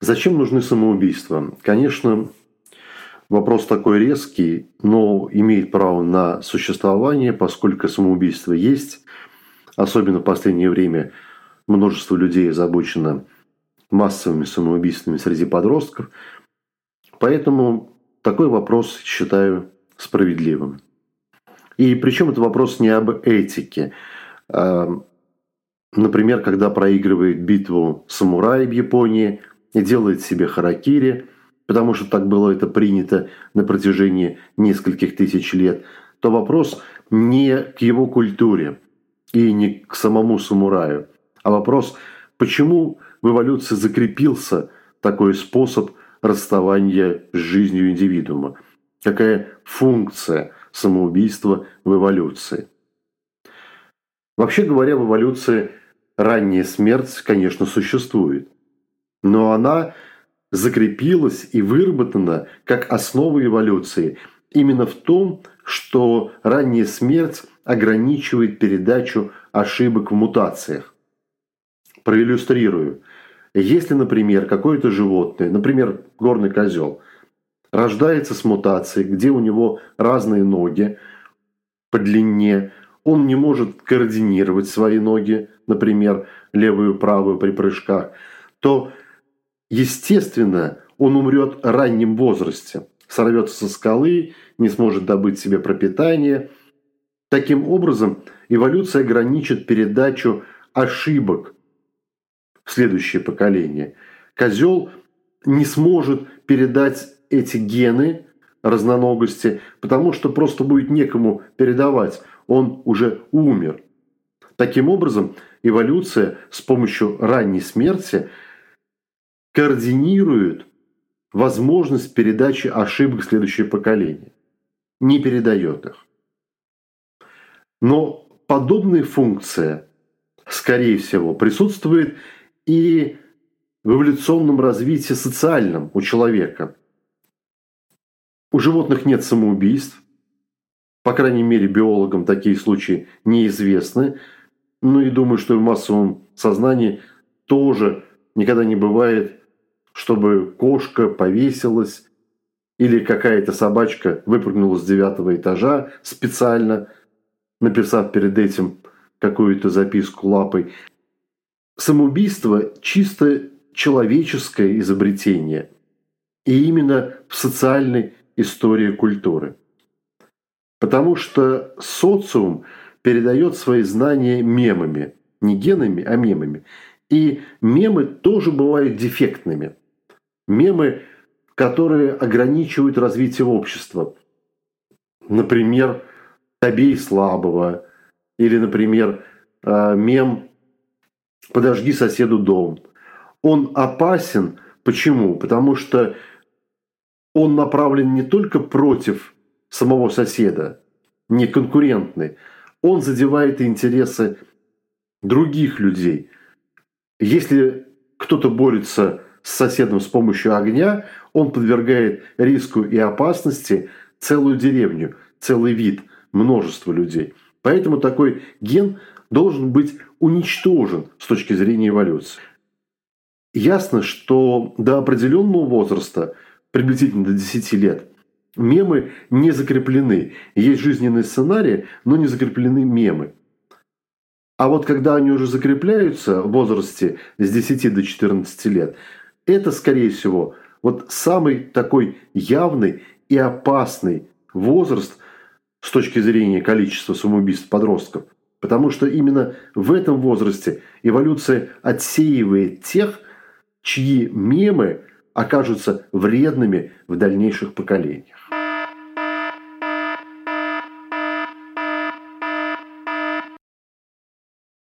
Зачем нужны самоубийства? Конечно, вопрос такой резкий, но имеет право на существование, поскольку самоубийство есть. Особенно в последнее время множество людей озабочено массовыми самоубийствами среди подростков. Поэтому такой вопрос считаю справедливым. И причем это вопрос не об этике. А, например, когда проигрывает битву самурай в Японии и делает себе харакири, потому что так было это принято на протяжении нескольких тысяч лет, то вопрос не к его культуре и не к самому самураю, а вопрос, почему в эволюции закрепился такой способ расставания с жизнью индивидуума, какая функция самоубийства в эволюции. Вообще говоря, в эволюции ранняя смерть, конечно, существует, но она закрепилась и выработана как основа эволюции именно в том, что ранняя смерть ограничивает передачу ошибок в мутациях. Проиллюстрирую. Если, например, какое-то животное, например, горный козел, рождается с мутацией, где у него разные ноги по длине, он не может координировать свои ноги, например, левую и правую при прыжках, то, естественно, он умрет в раннем возрасте, сорвется со скалы, не сможет добыть себе пропитание. Таким образом, эволюция ограничит передачу ошибок в следующее поколение. Козел не сможет передать эти гены разноногости, потому что просто будет некому передавать, он уже умер. Таким образом, эволюция с помощью ранней смерти координирует возможность передачи ошибок в следующее поколение. Не передает их. Но подобная функция, скорее всего, присутствует и в эволюционном развитии социальном у человека. У животных нет самоубийств. По крайней мере, биологам такие случаи неизвестны. Ну и думаю, что в массовом сознании тоже никогда не бывает, чтобы кошка повесилась или какая-то собачка выпрыгнула с девятого этажа специально, написав перед этим какую-то записку лапой. Самоубийство – чисто человеческое изобретение. И именно в социальной истории культуры. Потому что социум передает свои знания мемами. Не генами, а мемами. И мемы тоже бывают дефектными. Мемы, которые ограничивают развитие общества. Например, «Добей слабого». Или, например, э, мем подожги соседу дом. Он опасен. Почему? Потому что он направлен не только против самого соседа, не конкурентный, он задевает интересы других людей. Если кто-то борется с соседом с помощью огня, он подвергает риску и опасности целую деревню, целый вид, множество людей. Поэтому такой ген должен быть уничтожен с точки зрения эволюции. Ясно, что до определенного возраста, приблизительно до 10 лет, мемы не закреплены. Есть жизненные сценарии, но не закреплены мемы. А вот когда они уже закрепляются в возрасте с 10 до 14 лет, это, скорее всего, вот самый такой явный и опасный возраст с точки зрения количества самоубийств подростков. Потому что именно в этом возрасте эволюция отсеивает тех, чьи мемы окажутся вредными в дальнейших поколениях.